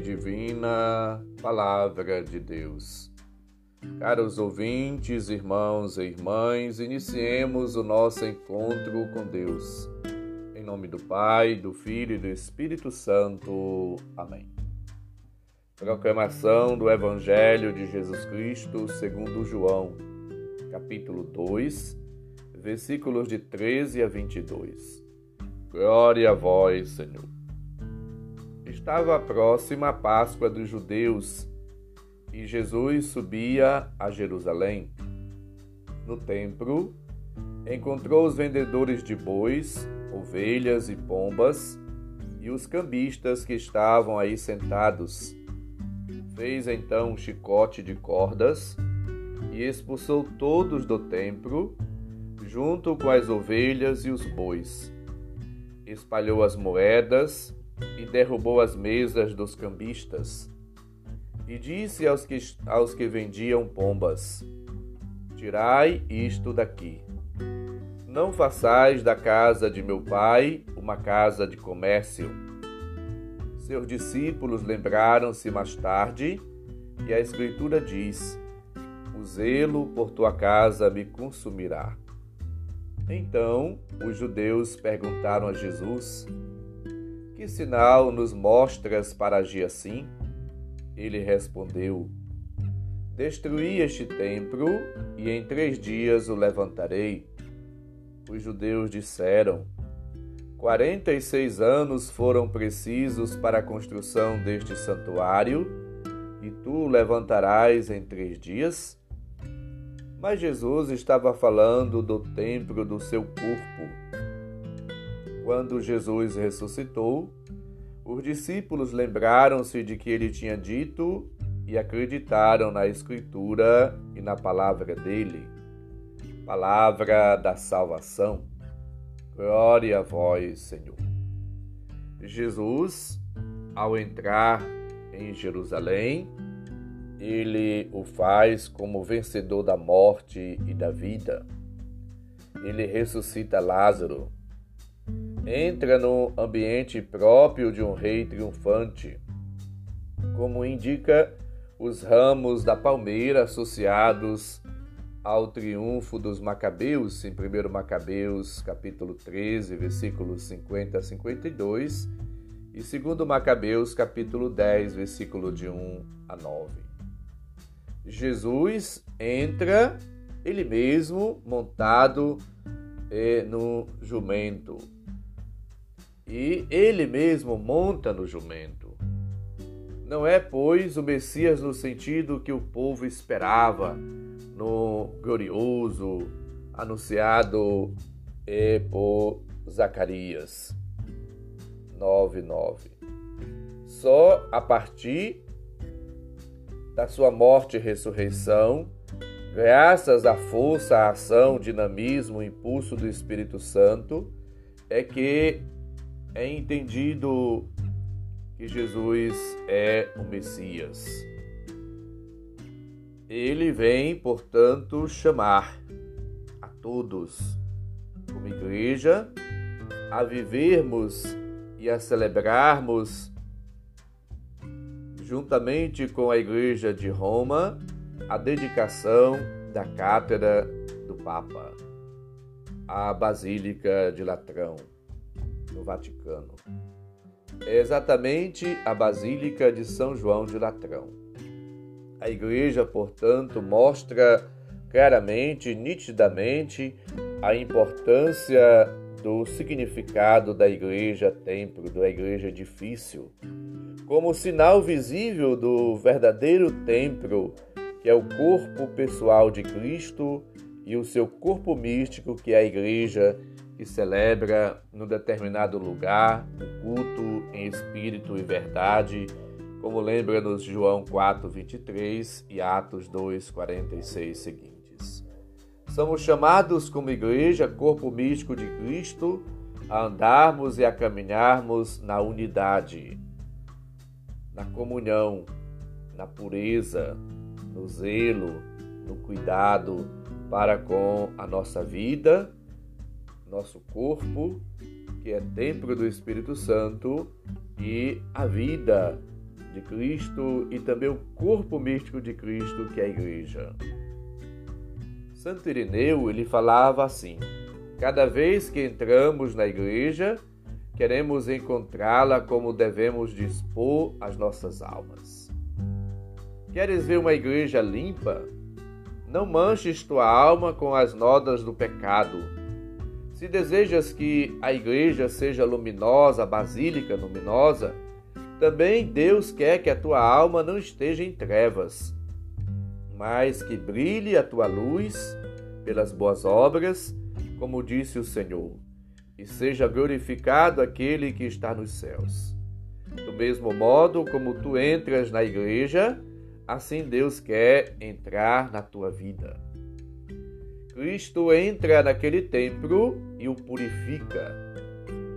divina, Palavra de Deus. Caros ouvintes, irmãos e irmãs, iniciemos o nosso encontro com Deus. Em nome do Pai, do Filho e do Espírito Santo. Amém. Proclamação do Evangelho de Jesus Cristo segundo João, capítulo 2, versículos de 13 a 22. Glória a vós, Senhor. Estava próxima a Páscoa dos judeus e Jesus subia a Jerusalém. No templo, encontrou os vendedores de bois, ovelhas e pombas e os cambistas que estavam aí sentados. Fez então um chicote de cordas e expulsou todos do templo, junto com as ovelhas e os bois espalhou as moedas e derrubou as mesas dos cambistas. E disse aos que, aos que vendiam pombas: Tirai isto daqui. Não façais da casa de meu pai uma casa de comércio. Seus discípulos lembraram-se mais tarde, e a Escritura diz: O zelo por tua casa me consumirá. Então os judeus perguntaram a Jesus: Que sinal nos mostras para agir assim? Ele respondeu: Destruí este templo e em três dias o levantarei. Os judeus disseram: Quarenta e seis anos foram precisos para a construção deste santuário, e tu o levantarás em três dias? Mas Jesus estava falando do templo do seu corpo. Quando Jesus ressuscitou, os discípulos lembraram-se de que ele tinha dito e acreditaram na Escritura e na palavra dele, palavra da salvação. Glória a vós, Senhor. Jesus, ao entrar em Jerusalém, ele o faz como vencedor da morte e da vida. Ele ressuscita Lázaro. Entra no ambiente próprio de um rei triunfante, como indica os ramos da palmeira associados ao triunfo dos Macabeus, em 1 Macabeus, capítulo 13, versículos 50 a 52, e 2 Macabeus, capítulo 10, versículo de 1 a 9. Jesus entra ele mesmo montado eh, no jumento. E ele mesmo monta no jumento. Não é, pois, o Messias no sentido que o povo esperava, no glorioso anunciado por Zacarias 9:9. Só a partir da sua morte e ressurreição, graças à força, à ação, dinamismo, impulso do Espírito Santo, é que é entendido que Jesus é o Messias. Ele vem, portanto, chamar a todos, como igreja, a vivermos e a celebrarmos juntamente com a Igreja de Roma, a dedicação da Cátedra do Papa à Basílica de Latrão, no Vaticano. É exatamente a Basílica de São João de Latrão. A Igreja, portanto, mostra claramente, nitidamente, a importância do significado da igreja templo, da igreja edifício, como sinal visível do verdadeiro templo, que é o corpo pessoal de Cristo e o seu corpo místico, que é a igreja que celebra no determinado lugar o culto em espírito e verdade, como lembra-nos João 4, 23 e Atos 2, 46 seguintes. Somos chamados como igreja, corpo místico de Cristo, a andarmos e a caminharmos na unidade, na comunhão, na pureza, no zelo, no cuidado para com a nossa vida, nosso corpo, que é templo do Espírito Santo, e a vida de Cristo e também o corpo místico de Cristo, que é a igreja. Santo Irineu, ele falava assim: Cada vez que entramos na igreja, queremos encontrá-la como devemos dispor as nossas almas. Queres ver uma igreja limpa? Não manches tua alma com as nodas do pecado. Se desejas que a igreja seja luminosa, basílica luminosa, também Deus quer que a tua alma não esteja em trevas, mas que brilhe a tua luz pelas boas obras, como disse o Senhor, e seja glorificado aquele que está nos céus. Do mesmo modo como tu entras na igreja, assim Deus quer entrar na tua vida. Cristo entra naquele templo e o purifica,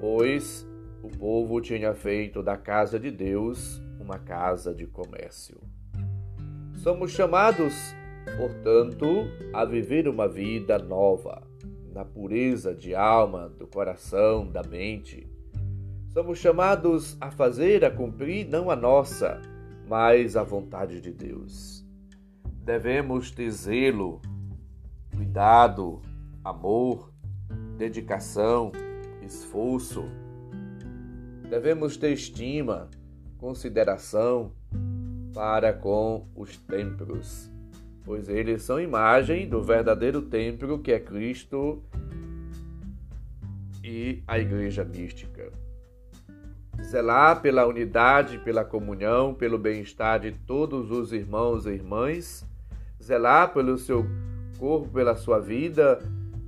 pois o povo tinha feito da casa de Deus uma casa de comércio. Somos chamados, portanto, a viver uma vida nova, na pureza de alma, do coração, da mente. Somos chamados a fazer, a cumprir não a nossa, mas a vontade de Deus. Devemos zelo, cuidado, amor, dedicação, esforço, devemos ter estima, consideração para com os templos, pois eles são imagem do verdadeiro templo que é Cristo e a igreja mística. Zelar pela unidade, pela comunhão, pelo bem-estar de todos os irmãos e irmãs, zelar pelo seu corpo, pela sua vida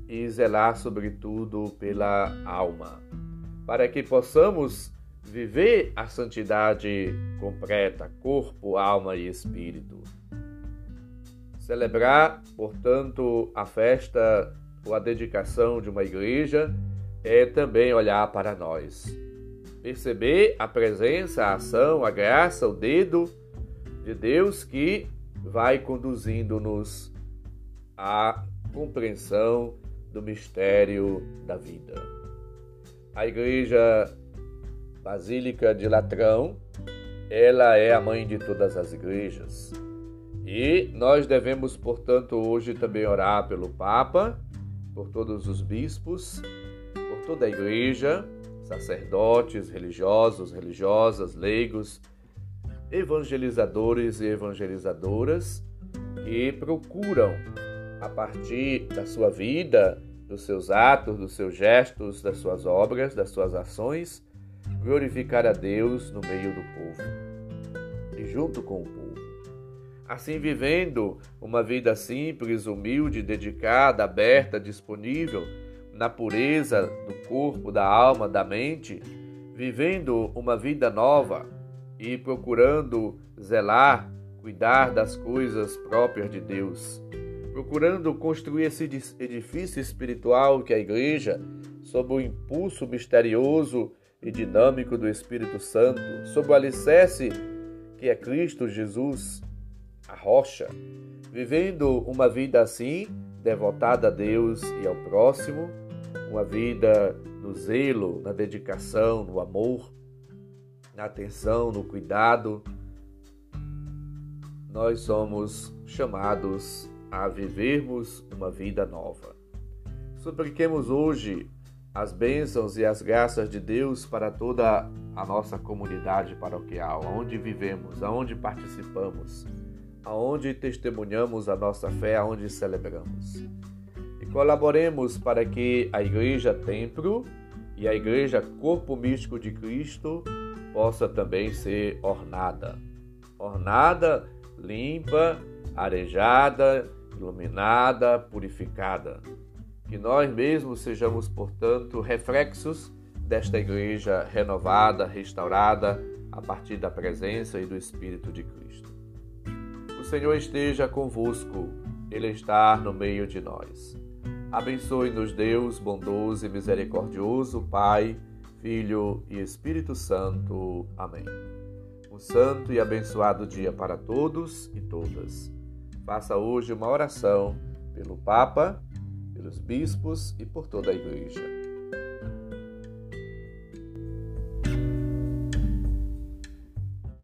e zelar, sobretudo, pela alma, para que possamos viver a santidade completa, corpo, alma e espírito. Celebrar, portanto, a festa ou a dedicação de uma igreja é também olhar para nós. Perceber a presença, a ação, a graça, o dedo de Deus que vai conduzindo-nos à compreensão do mistério da vida. A igreja Basílica de Latrão, ela é a mãe de todas as igrejas. E nós devemos, portanto, hoje também orar pelo Papa, por todos os bispos, por toda a igreja, sacerdotes, religiosos, religiosas, leigos, evangelizadores e evangelizadoras que procuram, a partir da sua vida, dos seus atos, dos seus gestos, das suas obras, das suas ações, glorificar a Deus no meio do povo e junto com o povo. Assim, vivendo uma vida simples, humilde, dedicada, aberta, disponível, na pureza do corpo, da alma, da mente, vivendo uma vida nova e procurando zelar, cuidar das coisas próprias de Deus, procurando construir esse edifício espiritual que é a igreja, sob o impulso misterioso e dinâmico do Espírito Santo, sob o alicerce que é Cristo Jesus, a rocha, vivendo uma vida assim, devotada a Deus e ao próximo, uma vida no zelo, na dedicação, no amor, na atenção, no cuidado, nós somos chamados a vivermos uma vida nova. Supliquemos hoje as bênçãos e as graças de Deus para toda a nossa comunidade paroquial, onde vivemos, aonde participamos, aonde testemunhamos a nossa fé, aonde celebramos. E colaboremos para que a Igreja Templo e a Igreja Corpo Místico de Cristo possa também ser ornada. Ornada, limpa, arejada, iluminada, purificada que nós mesmos sejamos, portanto, reflexos desta igreja renovada, restaurada a partir da presença e do Espírito de Cristo. O Senhor esteja convosco, Ele está no meio de nós. Abençoe-nos, Deus bondoso e misericordioso, Pai, Filho e Espírito Santo. Amém. Um santo e abençoado dia para todos e todas. Faça hoje uma oração pelo Papa pelos bispos e por toda a Igreja.